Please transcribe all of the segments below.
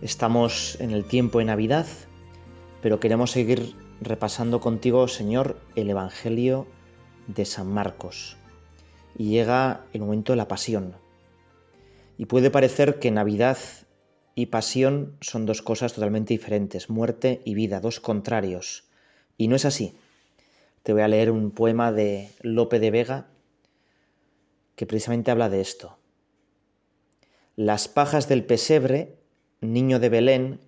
Estamos en el tiempo de Navidad, pero queremos seguir repasando contigo, Señor, el Evangelio de San Marcos. Y llega el momento de la pasión. Y puede parecer que Navidad y pasión son dos cosas totalmente diferentes, muerte y vida, dos contrarios. Y no es así. Te voy a leer un poema de Lope de Vega que precisamente habla de esto. Las pajas del pesebre Niño de Belén,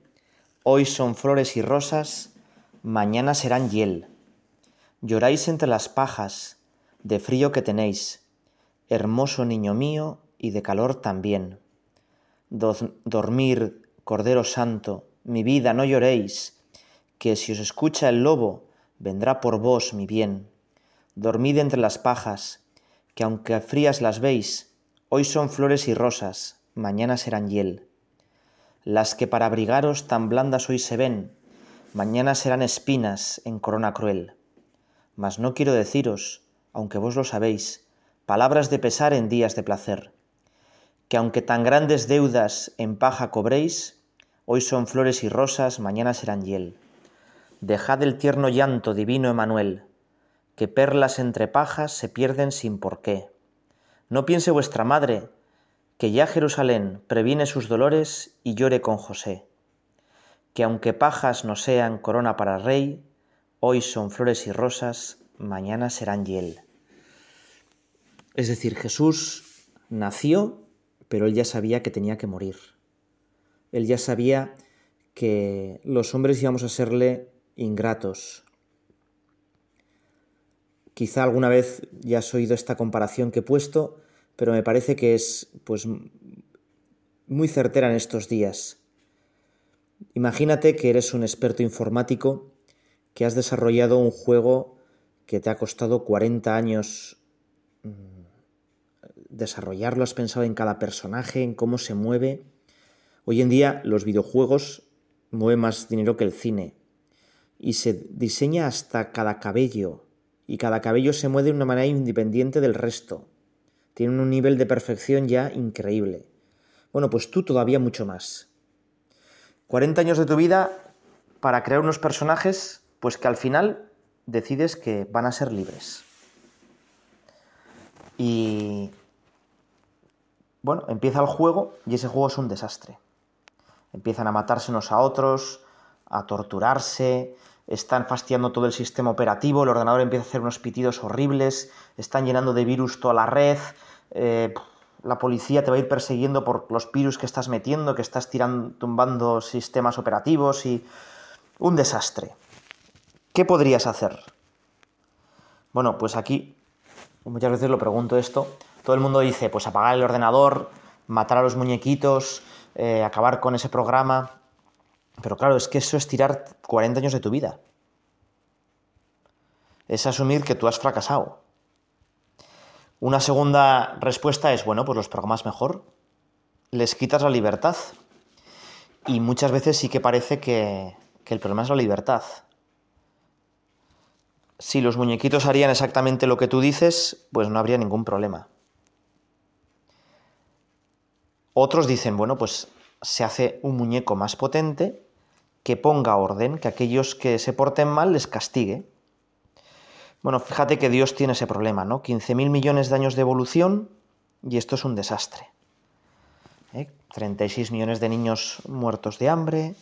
hoy son flores y rosas, mañana serán hiel. Lloráis entre las pajas, de frío que tenéis, hermoso niño mío, y de calor también. dormir, Cordero Santo, mi vida, no lloréis, que si os escucha el lobo, vendrá por vos mi bien. Dormid entre las pajas, que aunque frías las veis, hoy son flores y rosas, mañana serán hiel. Las que para abrigaros tan blandas hoy se ven, mañana serán espinas en corona cruel. Mas no quiero deciros, aunque vos lo sabéis, palabras de pesar en días de placer, que aunque tan grandes deudas en paja cobréis, hoy son flores y rosas, mañana serán hiel. Dejad el tierno llanto, divino Emanuel, que perlas entre pajas se pierden sin por qué. No piense vuestra madre, que ya Jerusalén previene sus dolores y llore con José, que aunque pajas no sean corona para rey, hoy son flores y rosas, mañana serán hiel. Es decir, Jesús nació, pero él ya sabía que tenía que morir. Él ya sabía que los hombres íbamos a serle ingratos. Quizá alguna vez ya has oído esta comparación que he puesto, pero me parece que es pues muy certera en estos días. Imagínate que eres un experto informático que has desarrollado un juego que te ha costado 40 años mm, desarrollarlo, has pensado en cada personaje, en cómo se mueve. Hoy en día los videojuegos mueven más dinero que el cine y se diseña hasta cada cabello y cada cabello se mueve de una manera independiente del resto tienen un nivel de perfección ya increíble. Bueno, pues tú todavía mucho más. 40 años de tu vida para crear unos personajes, pues que al final decides que van a ser libres. Y bueno, empieza el juego y ese juego es un desastre. Empiezan a matarse unos a otros, a torturarse, están fastidiando todo el sistema operativo, el ordenador empieza a hacer unos pitidos horribles, están llenando de virus toda la red, eh, la policía te va a ir persiguiendo por los virus que estás metiendo, que estás tirando, tumbando sistemas operativos y un desastre. ¿Qué podrías hacer? Bueno, pues aquí muchas veces lo pregunto esto. Todo el mundo dice, pues apagar el ordenador, matar a los muñequitos, eh, acabar con ese programa. Pero claro, es que eso es tirar 40 años de tu vida. Es asumir que tú has fracasado. Una segunda respuesta es, bueno, pues los programas mejor, les quitas la libertad. Y muchas veces sí que parece que, que el problema es la libertad. Si los muñequitos harían exactamente lo que tú dices, pues no habría ningún problema. Otros dicen, bueno, pues se hace un muñeco más potente que ponga orden, que aquellos que se porten mal les castigue. Bueno, fíjate que Dios tiene ese problema, ¿no? 15.000 millones de años de evolución y esto es un desastre. 36 ¿Eh? millones de niños muertos de hambre,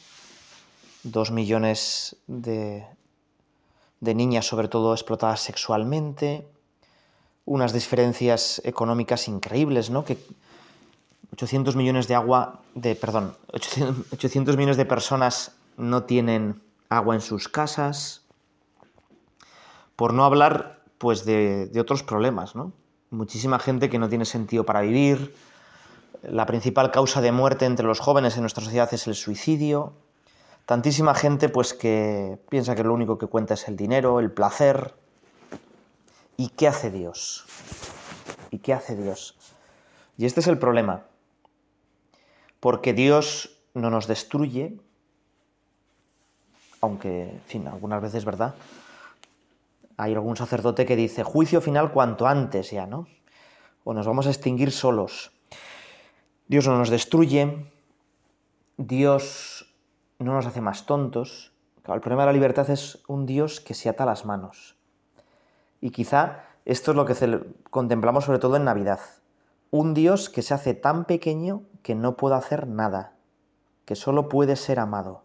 2 millones de, de niñas sobre todo explotadas sexualmente, unas diferencias económicas increíbles, ¿no? Que 800 millones de agua, de, perdón, 800 millones de personas no tienen agua en sus casas, por no hablar pues de, otros problemas, ¿no? Muchísima gente que no tiene sentido para vivir, la principal causa de muerte entre los jóvenes en nuestra sociedad es el suicidio, Tantísima gente pues que piensa que lo único que cuenta es el dinero, el placer. ¿Y qué hace Dios? ¿Y qué hace Dios? Y este es el problema. Porque Dios no nos destruye, aunque, en fin, algunas veces, ¿verdad? Hay algún sacerdote que dice juicio final cuanto antes ya, ¿no? O nos vamos a extinguir solos. Dios no nos destruye, Dios no nos hace más tontos. el problema de la libertad es un Dios que se ata las manos. Y quizá esto es lo que contemplamos sobre todo en Navidad. Un Dios que se hace tan pequeño que no puede hacer nada, que solo puede ser amado.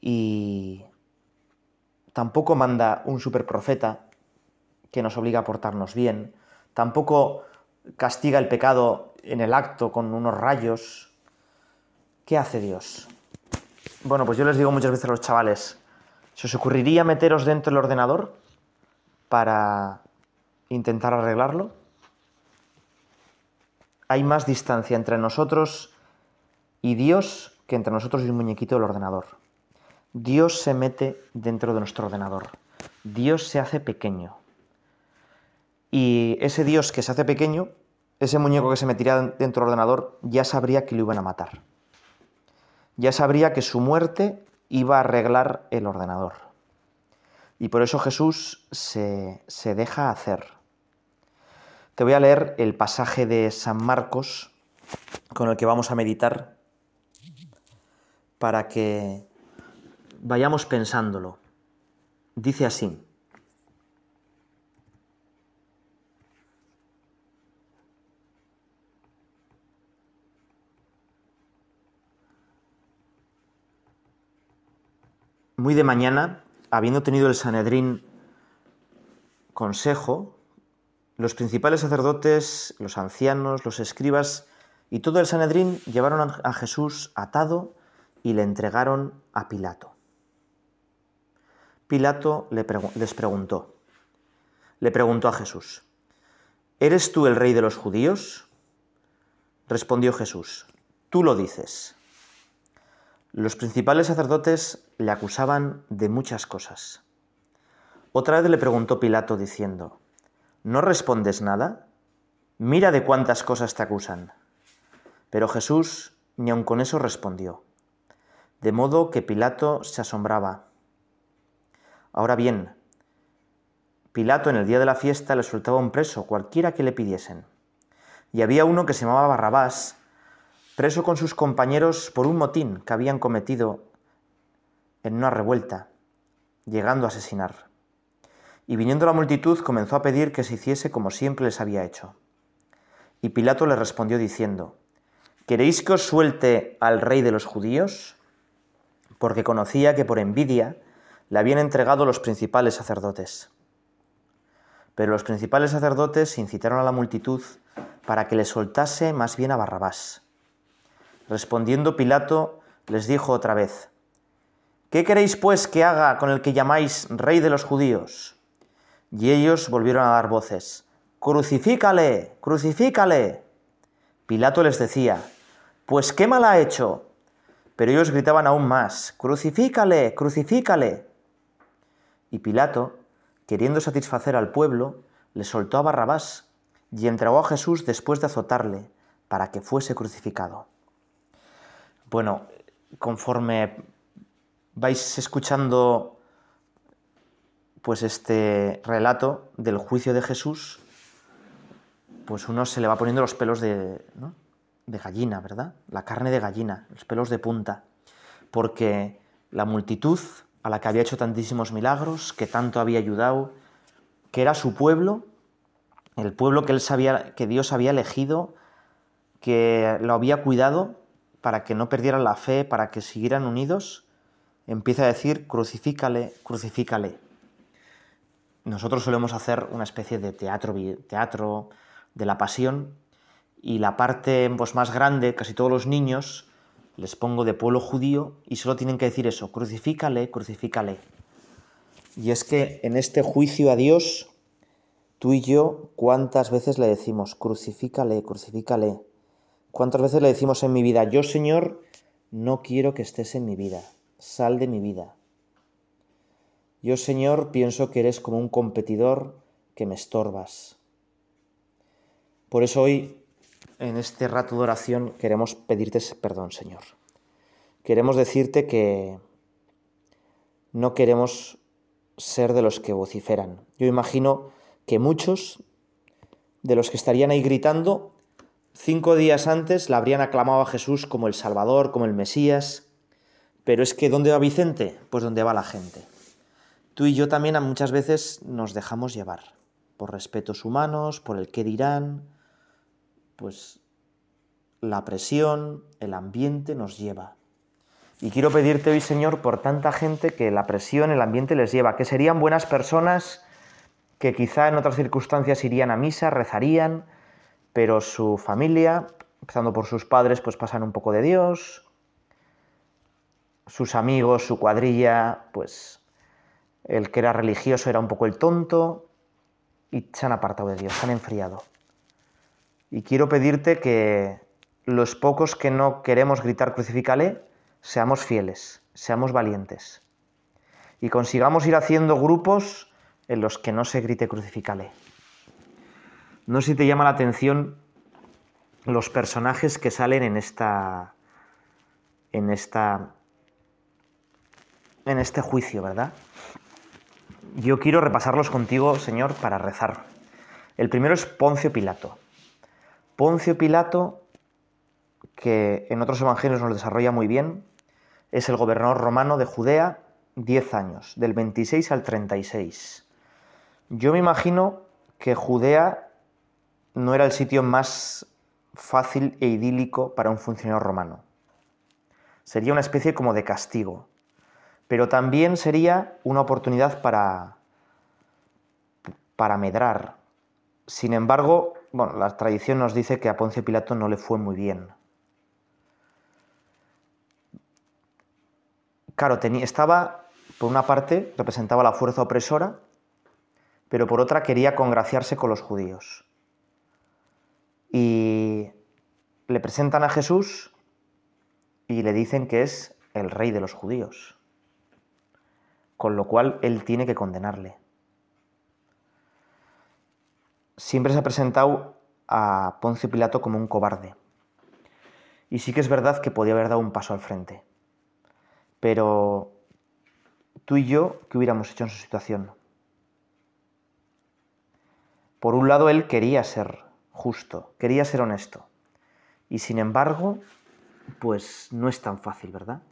Y tampoco manda un superprofeta que nos obliga a portarnos bien, tampoco castiga el pecado en el acto con unos rayos, ¿Qué hace Dios? Bueno, pues yo les digo muchas veces a los chavales, ¿se os ocurriría meteros dentro del ordenador para intentar arreglarlo? Hay más distancia entre nosotros y Dios que entre nosotros y un muñequito del ordenador. Dios se mete dentro de nuestro ordenador. Dios se hace pequeño. Y ese Dios que se hace pequeño, ese muñeco que se metiría dentro del ordenador, ya sabría que lo iban a matar ya sabría que su muerte iba a arreglar el ordenador. Y por eso Jesús se, se deja hacer. Te voy a leer el pasaje de San Marcos con el que vamos a meditar para que vayamos pensándolo. Dice así. muy de mañana, habiendo tenido el Sanedrín consejo, los principales sacerdotes, los ancianos, los escribas y todo el Sanedrín llevaron a Jesús atado y le entregaron a Pilato. Pilato les preguntó, le preguntó a Jesús, ¿eres tú el rey de los judíos? Respondió Jesús, tú lo dices. Los principales sacerdotes le acusaban de muchas cosas. Otra vez le preguntó Pilato diciendo, ¿No respondes nada? Mira de cuántas cosas te acusan. Pero Jesús ni aun con eso respondió. De modo que Pilato se asombraba. Ahora bien, Pilato en el día de la fiesta le soltaba un preso, cualquiera que le pidiesen. Y había uno que se llamaba Barrabás, preso con sus compañeros por un motín que habían cometido en una revuelta, llegando a asesinar. Y viniendo la multitud comenzó a pedir que se hiciese como siempre les había hecho. Y Pilato le respondió diciendo, ¿Queréis que os suelte al rey de los judíos? Porque conocía que por envidia le habían entregado los principales sacerdotes. Pero los principales sacerdotes incitaron a la multitud para que le soltase más bien a Barrabás Respondiendo Pilato, les dijo otra vez, ¿Qué queréis pues que haga con el que llamáis rey de los judíos? Y ellos volvieron a dar voces, Crucifícale, crucifícale. Pilato les decía, Pues qué mal ha hecho. Pero ellos gritaban aún más, Crucifícale, crucifícale. Y Pilato, queriendo satisfacer al pueblo, le soltó a Barrabás y entregó a Jesús después de azotarle, para que fuese crucificado. Bueno, conforme vais escuchando pues este relato del juicio de Jesús, pues uno se le va poniendo los pelos de, de gallina, ¿verdad? La carne de gallina, los pelos de punta, porque la multitud a la que había hecho tantísimos milagros, que tanto había ayudado, que era su pueblo, el pueblo que él sabía que Dios había elegido, que lo había cuidado, para que no perdieran la fe, para que siguieran unidos, empieza a decir, crucifícale, crucifícale. Nosotros solemos hacer una especie de teatro, de la pasión y la parte pues, más grande, casi todos los niños, les pongo de pueblo judío y solo tienen que decir eso, crucifícale, crucifícale. Y es que en este juicio a Dios, tú y yo, ¿cuántas veces le decimos, crucifícale, crucifícale? ¿Cuántas veces le decimos en mi vida, yo Señor, no quiero que estés en mi vida, sal de mi vida. Yo, Señor, pienso que eres como un competidor que me estorbas. Por eso hoy, en este rato de oración, queremos pedirte perdón, Señor. Queremos decirte que no queremos ser de los que vociferan. Yo imagino que muchos de los que estarían ahí gritando, cinco días antes la habrían aclamado a Jesús como el Salvador, como el Mesías. Pero es que ¿dónde va Vicente? Pues donde va la gente. Tú y yo también muchas veces nos dejamos llevar por respetos humanos, por el qué dirán, pues la presión, el ambiente nos lleva. Y quiero pedirte hoy, Señor, por tanta gente que la presión, el ambiente les lleva, que serían buenas personas que quizá en otras circunstancias irían a misa, rezarían, pero su familia, empezando por sus padres, pues pasan un poco de Dios, sus amigos, su cuadrilla, pues el que era religioso era un poco el tonto y se han apartado de Dios, se han enfriado. Y quiero pedirte que los pocos que no queremos gritar crucifícale, seamos fieles, seamos valientes y consigamos ir haciendo grupos en los que no se grite crucifícale. No sé si te llama la atención los personajes que salen en esta en esta en este juicio, ¿verdad? Yo quiero repasarlos contigo, Señor, para rezar. El primero es Poncio Pilato. Poncio Pilato, que en otros evangelios nos desarrolla muy bien, es el gobernador romano de Judea 10 años, del 26 al 36. Yo me imagino que Judea no era el sitio más fácil e idílico para un funcionario romano. Sería una especie como de castigo, pero también sería una oportunidad para, para medrar. Sin embargo, bueno, la tradición nos dice que a Poncio Pilato no le fue muy bien. Claro, tenía, estaba, por una parte, representaba la fuerza opresora, pero por otra quería congraciarse con los judíos. Y le presentan a Jesús y le dicen que es el rey de los judíos, con lo cual él tiene que condenarle. Siempre se ha presentado a Poncio Pilato como un cobarde. Y sí que es verdad que podía haber dado un paso al frente. Pero tú y yo, ¿qué hubiéramos hecho en su situación? Por un lado, él quería ser justo, quería ser honesto. Y sin embargo, pues no es tan fácil, ¿verdad?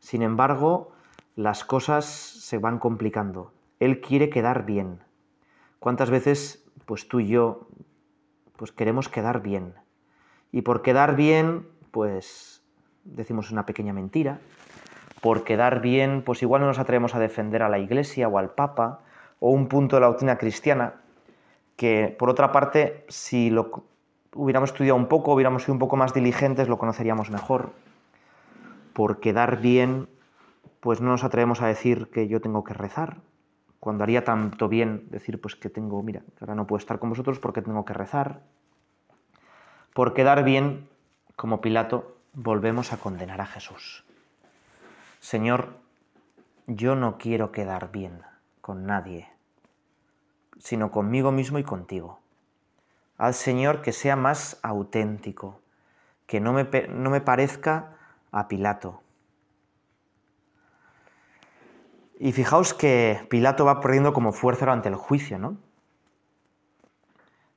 Sin embargo, las cosas se van complicando. Él quiere quedar bien. ¿Cuántas veces, pues tú y yo, pues queremos quedar bien? Y por quedar bien, pues decimos una pequeña mentira, por quedar bien, pues igual no nos atrevemos a defender a la Iglesia o al Papa o un punto de la doctrina cristiana que, por otra parte, si lo hubiéramos estudiado un poco, hubiéramos sido un poco más diligentes, lo conoceríamos mejor. Por quedar bien, pues no nos atrevemos a decir que yo tengo que rezar, cuando haría tanto bien decir pues que tengo, mira, que ahora no puedo estar con vosotros porque tengo que rezar. Por quedar bien, como Pilato, volvemos a condenar a Jesús. Señor, yo no quiero quedar bien con nadie, sino conmigo mismo y contigo. Haz, Señor, que sea más auténtico, que no me, no me parezca a Pilato. Y fijaos que Pilato va perdiendo como fuerza durante el juicio, ¿no?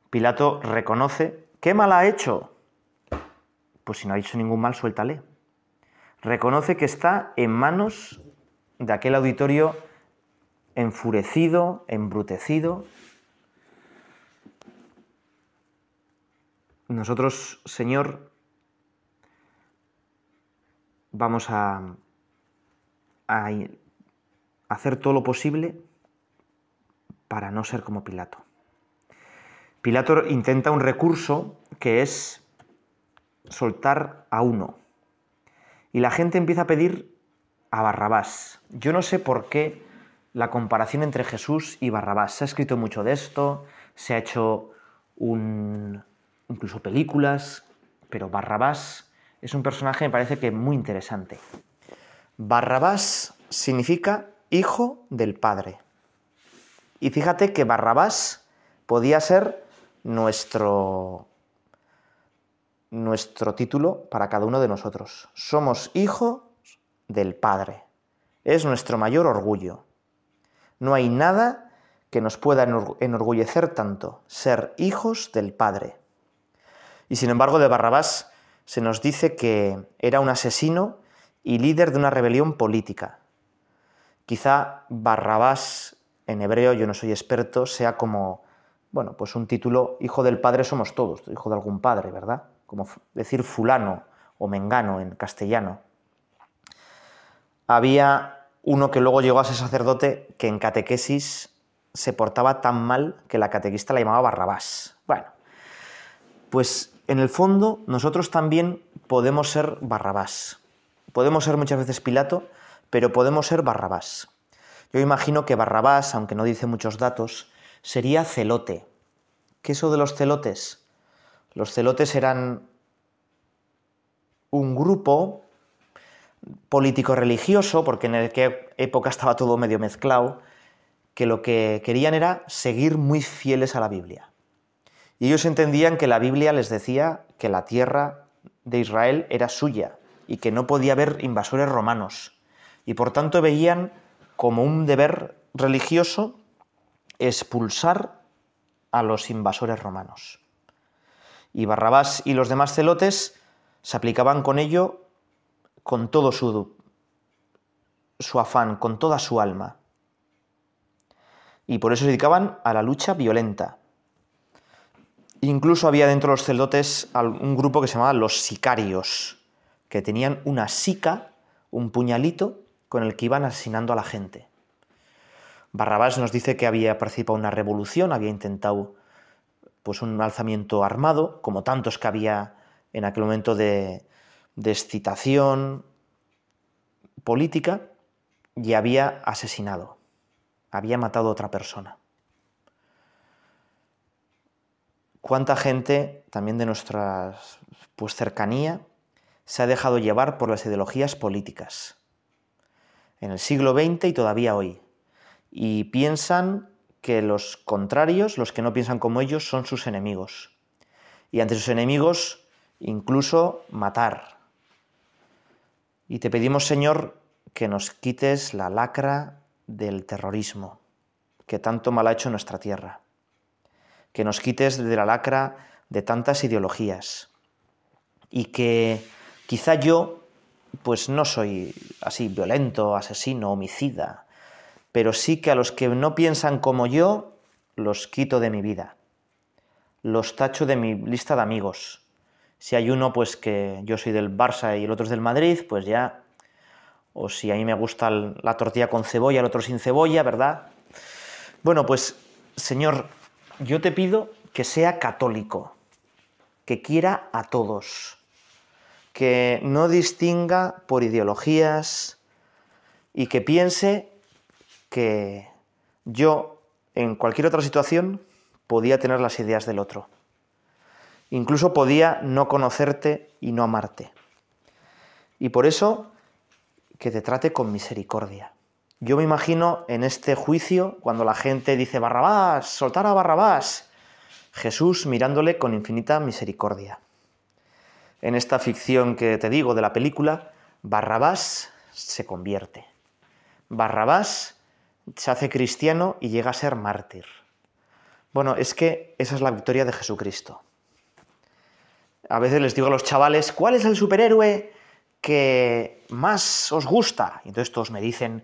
Pilato reconoce, ¿qué mal ha hecho? Pues si no ha hecho ningún mal, suéltale reconoce que está en manos de aquel auditorio enfurecido, embrutecido. Nosotros, Señor, vamos a, a hacer todo lo posible para no ser como Pilato. Pilato intenta un recurso que es soltar a uno, y la gente empieza a pedir a Barrabás. Yo no sé por qué la comparación entre Jesús y Barrabás. Se ha escrito mucho de esto, se ha hecho incluso películas, pero Barrabás es un personaje, me parece que muy interesante. Barrabás significa hijo del Padre. Y fíjate que Barrabás podía ser nuestro, nuestro título para cada uno de nosotros. Somos hijos del Padre. Es nuestro mayor orgullo. No hay nada que nos pueda enorgullecer tanto, ser hijos del Padre. Y sin embargo, de Barrabás se nos dice que era un asesino y líder de una rebelión política. Quizá Barrabás, en hebreo, yo no soy experto, sea como, bueno, pues un título, hijo del padre somos todos, hijo de algún padre, ¿verdad? Como decir fulano o mengano en castellano. Había uno que luego llegó a ser sacerdote que en catequesis se portaba tan mal que la catequista la llamaba Barrabás. Bueno, pues en el fondo nosotros también podemos ser Barrabás. Podemos ser muchas veces Pilato, pero podemos ser Barrabás. Yo imagino que Barrabás, aunque no dice muchos datos, sería celote. ¿Qué es eso de los celotes? Los celotes eran un grupo político-religioso, porque en aquella época estaba todo medio mezclado, que lo que querían era seguir muy fieles a la Biblia. Y ellos entendían que la Biblia les decía que la tierra de Israel era suya y que no podía haber invasores romanos y por tanto veían como un deber religioso expulsar a los invasores romanos. Y Barrabás y los demás celotes se aplicaban con ello con todo su, su afán, con toda su alma. Y por eso se dedicaban a la lucha violenta. Incluso había dentro de los celotes un grupo que se llamaba los sicarios, que tenían una sica, un puñalito, con el que iban asesinando a la gente. Barrabás nos dice que había participado en una revolución, había intentado pues un alzamiento armado, como tantos que había en aquel momento de, excitación política, y había asesinado, había matado a otra persona. ¿Cuánta gente, también de nuestra pues, cercanía, se ha dejado llevar por las ideologías políticas? En el siglo XX y todavía hoy. Y piensan que los contrarios, los que no piensan como ellos, son sus enemigos. Y ante sus enemigos, incluso matar. Y te pedimos, Señor, que nos quites la lacra del terrorismo, que tanto mal ha hecho nuestra tierra. Que nos quites de la lacra de tantas ideologías. Y que quizá yo pues no soy así violento, asesino, homicida, pero sí que a los que no piensan como yo, los quito de mi vida. Los tacho de mi lista de amigos. Si hay uno, pues que yo soy del Barça y el otro es del Madrid, pues ya. O si a mí me gusta la tortilla con cebolla, el otro sin cebolla, ¿verdad? Bueno, pues, Señor, yo te pido que sea católico, que quiera a todos que no distinga por ideologías y que piense que yo en cualquier otra situación podía tener las ideas del otro. Incluso podía no conocerte y no amarte. Y por eso que te trate con misericordia. Yo me imagino en este juicio, cuando la gente dice Barrabás, soltar a Barrabás, Jesús mirándole con infinita misericordia en esta ficción que te digo de la película, Barrabás se convierte. Barrabás se hace cristiano y llega a ser mártir. Bueno, es que esa es la victoria de Jesucristo. A veces les digo a los chavales, ¿cuál es el superhéroe que más os gusta? Y entonces todos me dicen,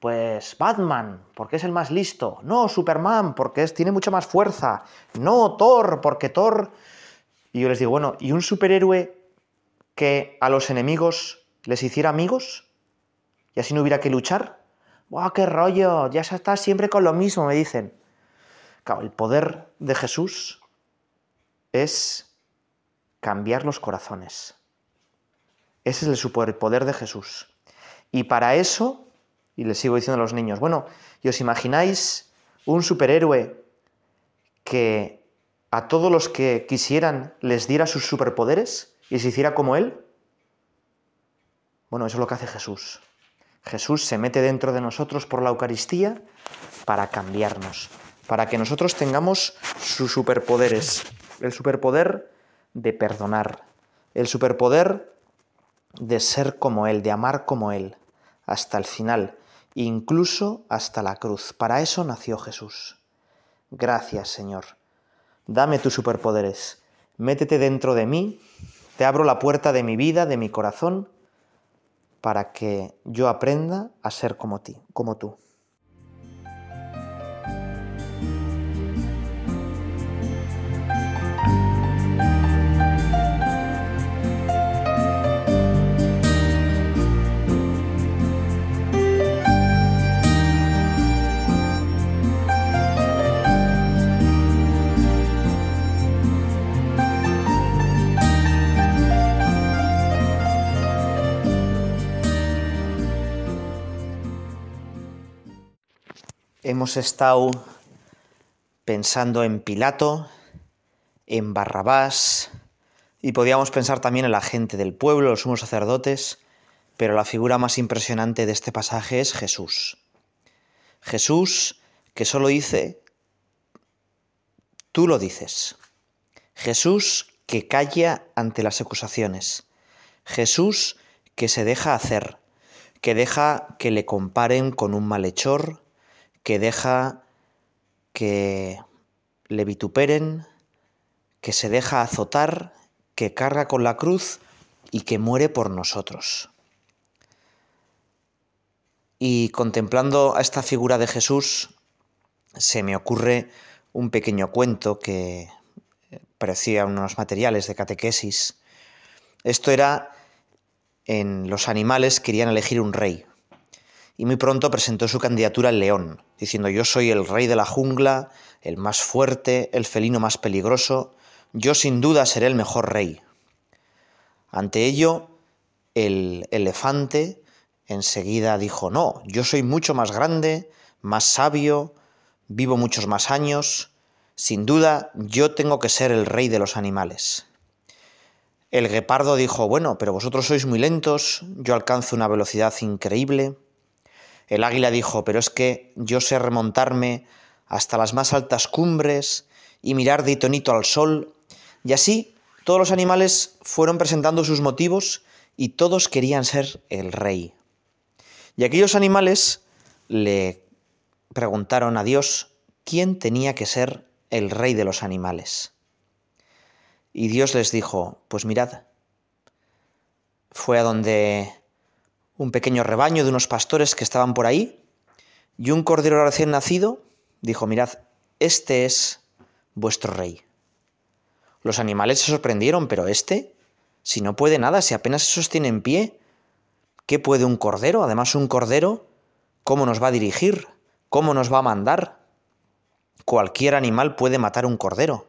pues Batman, porque es el más listo. No, Superman, porque es, tiene mucha más fuerza. No, Thor, porque Thor... Y yo les digo, bueno, ¿y un superhéroe que a los enemigos les hiciera amigos y así no hubiera que luchar. ¡Wow, qué rollo! Ya se está siempre con lo mismo, me dicen. Claro, el poder de Jesús es cambiar los corazones. Ese es el superpoder de Jesús. Y para eso, y les sigo diciendo a los niños, bueno, ¿y os imagináis un superhéroe que a todos los que quisieran les diera sus superpoderes? Y se hiciera como él? Bueno, eso es lo que hace Jesús. Jesús se mete dentro de nosotros por la Eucaristía para cambiarnos, para que nosotros tengamos sus superpoderes. El superpoder de perdonar, el superpoder de ser como Él, de amar como Él, hasta el final, incluso hasta la cruz. Para eso nació Jesús. Gracias, Señor. Dame tus superpoderes. Métete dentro de mí, te abro la puerta de mi vida, de mi corazón, para que yo aprenda a ser como ti, como tú. Hemos estado pensando en Pilato, en Barrabás, y podíamos pensar también en la gente del pueblo, los sumos sacerdotes, pero la figura más impresionante de este pasaje es Jesús. Jesús que solo dice, tú lo dices. Jesús que calla ante las acusaciones. Jesús que se deja hacer, que deja que le comparen con un malhechor, que deja que le vituperen, que se deja azotar, que carga con la cruz y que muere por nosotros. Y contemplando a esta figura de Jesús, se me ocurre un pequeño cuento que parecía unos materiales de catequesis. Esto era en los animales querían elegir un rey y muy pronto presentó su candidatura al león, diciendo yo soy el rey de la jungla, el más fuerte, el felino más peligroso, yo sin duda seré el mejor rey. Ante ello, el elefante enseguida dijo no, yo soy mucho más grande, más sabio, vivo muchos más años, sin duda yo tengo que ser el rey de los animales. El guepardo dijo, bueno, pero vosotros sois muy lentos, yo alcanzo una velocidad increíble. El águila dijo, pero es que yo sé remontarme hasta las más altas cumbres y mirar de tonito al sol. Y así todos los animales fueron presentando sus motivos y todos querían ser el rey. Y aquellos animales le preguntaron a Dios quién tenía que ser el rey de los animales. Y Dios les dijo, pues mirad, fue a donde un pequeño rebaño de unos pastores que estaban por ahí, y un cordero recién nacido dijo, mirad, este es vuestro rey. Los animales se sorprendieron, pero este, si no puede nada, si apenas se sostiene en pie, ¿qué puede un cordero? Además, un cordero, ¿cómo nos va a dirigir? ¿Cómo nos va a mandar? Cualquier animal puede matar un cordero.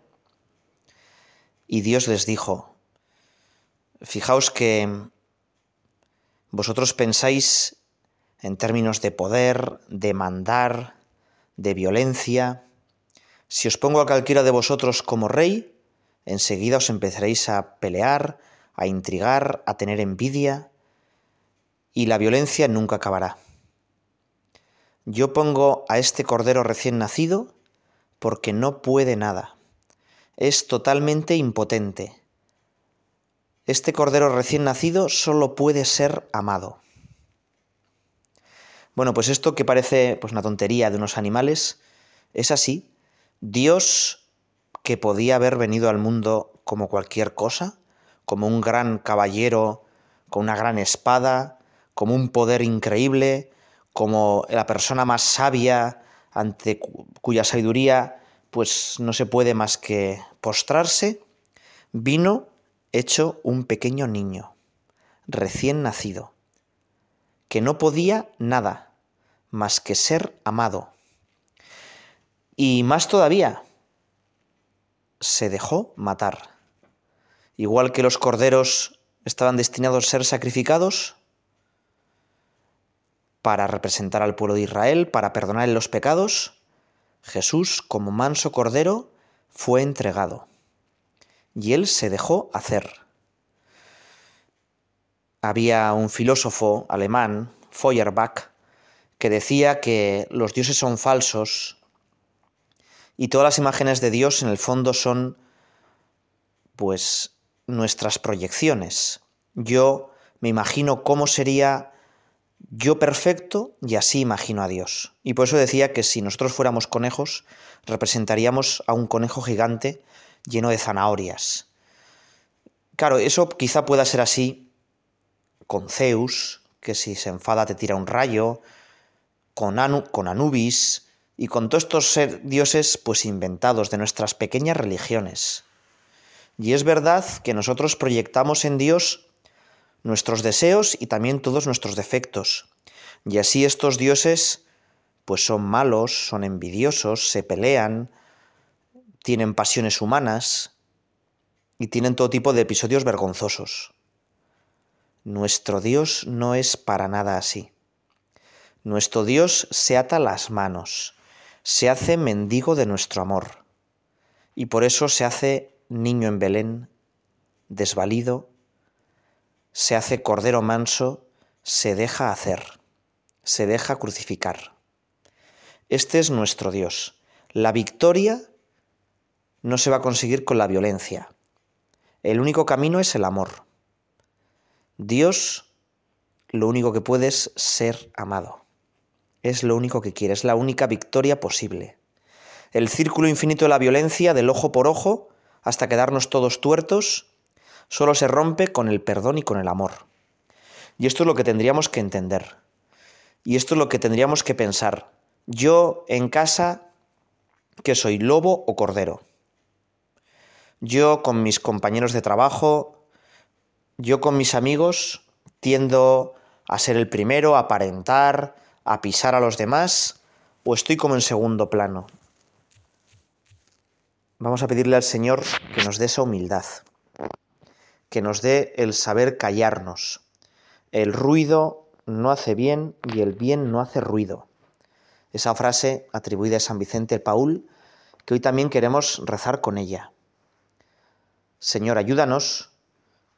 Y Dios les dijo, fijaos que vosotros pensáis en términos de poder, de mandar, de violencia. Si os pongo a cualquiera de vosotros como rey, enseguida os empezaréis a pelear, a intrigar, a tener envidia, y la violencia nunca acabará. Yo pongo a este cordero recién nacido porque no puede nada. Es totalmente impotente este cordero recién nacido solo puede ser amado. Bueno, pues esto que parece pues una tontería de unos animales, es así. Dios que podía haber venido al mundo como cualquier cosa, como un gran caballero con una gran espada, como un poder increíble, como la persona más sabia ante cuya sabiduría pues no se puede más que postrarse, vino hecho un pequeño niño, recién nacido, que no podía nada más que ser amado. Y más todavía, se dejó matar. Igual que los corderos estaban destinados a ser sacrificados para representar al pueblo de Israel, para perdonar los pecados, Jesús, como manso cordero, fue entregado y él se dejó hacer. había un filósofo alemán, Feuerbach, que decía que los dioses son falsos y todas las imágenes de Dios en el fondo son pues nuestras proyecciones. Yo me imagino cómo sería yo perfecto y así imagino a Dios. Y por eso decía que si nosotros fuéramos conejos, representaríamos a un conejo gigante lleno de zanahorias. Claro, eso quizá pueda ser así con Zeus, que si se enfada te tira un rayo, con, con Anubis y con todos estos dioses pues inventados de nuestras pequeñas religiones. Y es verdad que nosotros proyectamos en Dios nuestros deseos y también todos nuestros defectos. Y así estos dioses pues son malos, son envidiosos, se pelean, tienen pasiones humanas y tienen todo tipo de episodios vergonzosos. Nuestro Dios no es para nada así. Nuestro Dios se ata las manos, se hace mendigo de nuestro amor, y por eso se hace niño en Belén, desvalido, se hace cordero manso, se deja hacer, se deja crucificar. Este es nuestro Dios. La victoria no se va a conseguir con la violencia. El único camino es el amor. Dios lo único que puede es ser amado. Es lo único que quiere, es la única victoria posible. El círculo infinito de la violencia, del ojo por ojo, hasta quedarnos todos tuertos, solo se rompe con el perdón y con el amor. Y esto es lo que tendríamos que entender. Y esto es lo que tendríamos que pensar. Yo en casa, que soy lobo o cordero. Yo con mis compañeros de trabajo, yo con mis amigos, tiendo a ser el primero, a aparentar, a pisar a los demás, o estoy como en segundo plano. Vamos a pedirle al Señor que nos dé esa humildad, que nos dé el saber callarnos. El ruido no hace bien y el bien no hace ruido. Esa frase atribuida a San Vicente Paul, que hoy también queremos rezar con ella. Señor, ayúdanos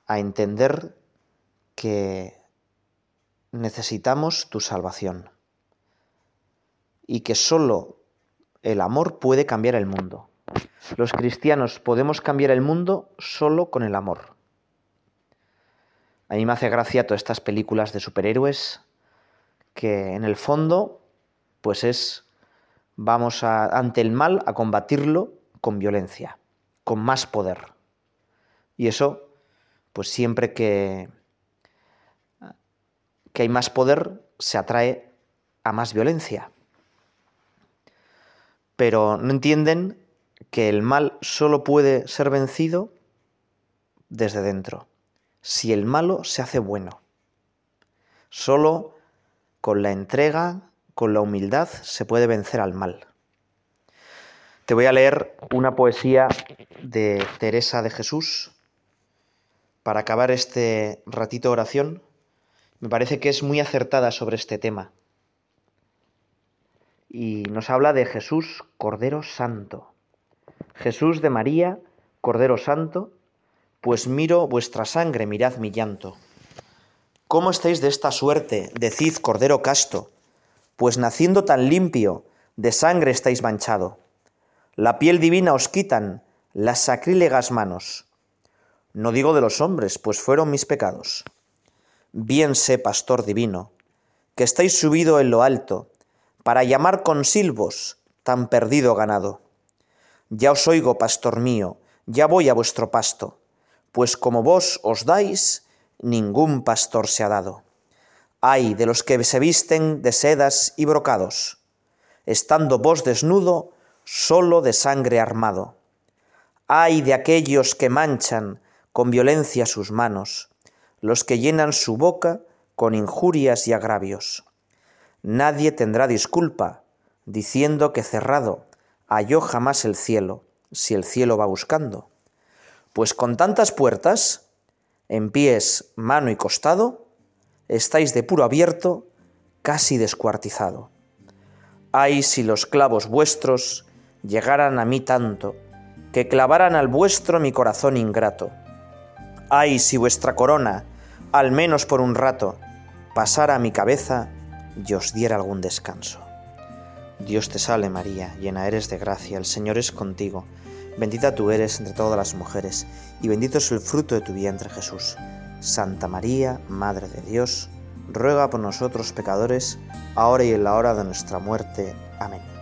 a entender que necesitamos tu salvación y que solo el amor puede cambiar el mundo. Los cristianos podemos cambiar el mundo solo con el amor. A mí me hace gracia todas estas películas de superhéroes que en el fondo pues es vamos a, ante el mal a combatirlo con violencia, con más poder. Y eso pues siempre que hay más poder se atrae a más violencia. Pero no entienden que el mal solo puede ser vencido desde dentro, si el malo se hace bueno. Solo con la entrega, con la humildad, se puede vencer al mal. Te voy a leer una poesía de Teresa de Jesús para acabar este ratito de oración me parece que es muy acertada sobre este tema. Y nos habla de Jesús, Cordero Santo. Jesús de María, Cordero Santo, pues miro vuestra sangre, mirad mi llanto. ¿Cómo estáis de esta suerte? Decid, Cordero casto, pues naciendo tan limpio, de sangre estáis manchado. La piel divina os quitan las sacrílegas manos. No digo de los hombres, pues fueron mis pecados. Bien sé, pastor divino, que estáis subido en lo alto, para llamar con silbos tan perdido ganado. Ya os oigo, pastor mío, ya voy a vuestro pasto, pues como vos os dais, ningún pastor se ha dado. Ay de los que se visten de sedas y brocados, estando vos desnudo, solo de sangre armado. Ay de aquellos que manchan con violencia sus manos, los que llenan su boca con injurias y agravios. Nadie tendrá disculpa, diciendo que cerrado halló jamás el cielo, si el cielo va buscando. Pues con tantas puertas, en pies, mano y costado, estáis de puro abierto, casi descuartizado. Ay si los clavos vuestros llegaran a mí tanto, que clavaran al vuestro mi corazón ingrato. Ay si vuestra corona al menos por un rato, pasara a mi cabeza y os diera algún descanso. Dios te salve María, llena eres de gracia, el Señor es contigo, bendita tú eres entre todas las mujeres, y bendito es el fruto de tu vientre Jesús. Santa María, Madre de Dios, ruega por nosotros pecadores, ahora y en la hora de nuestra muerte. Amén.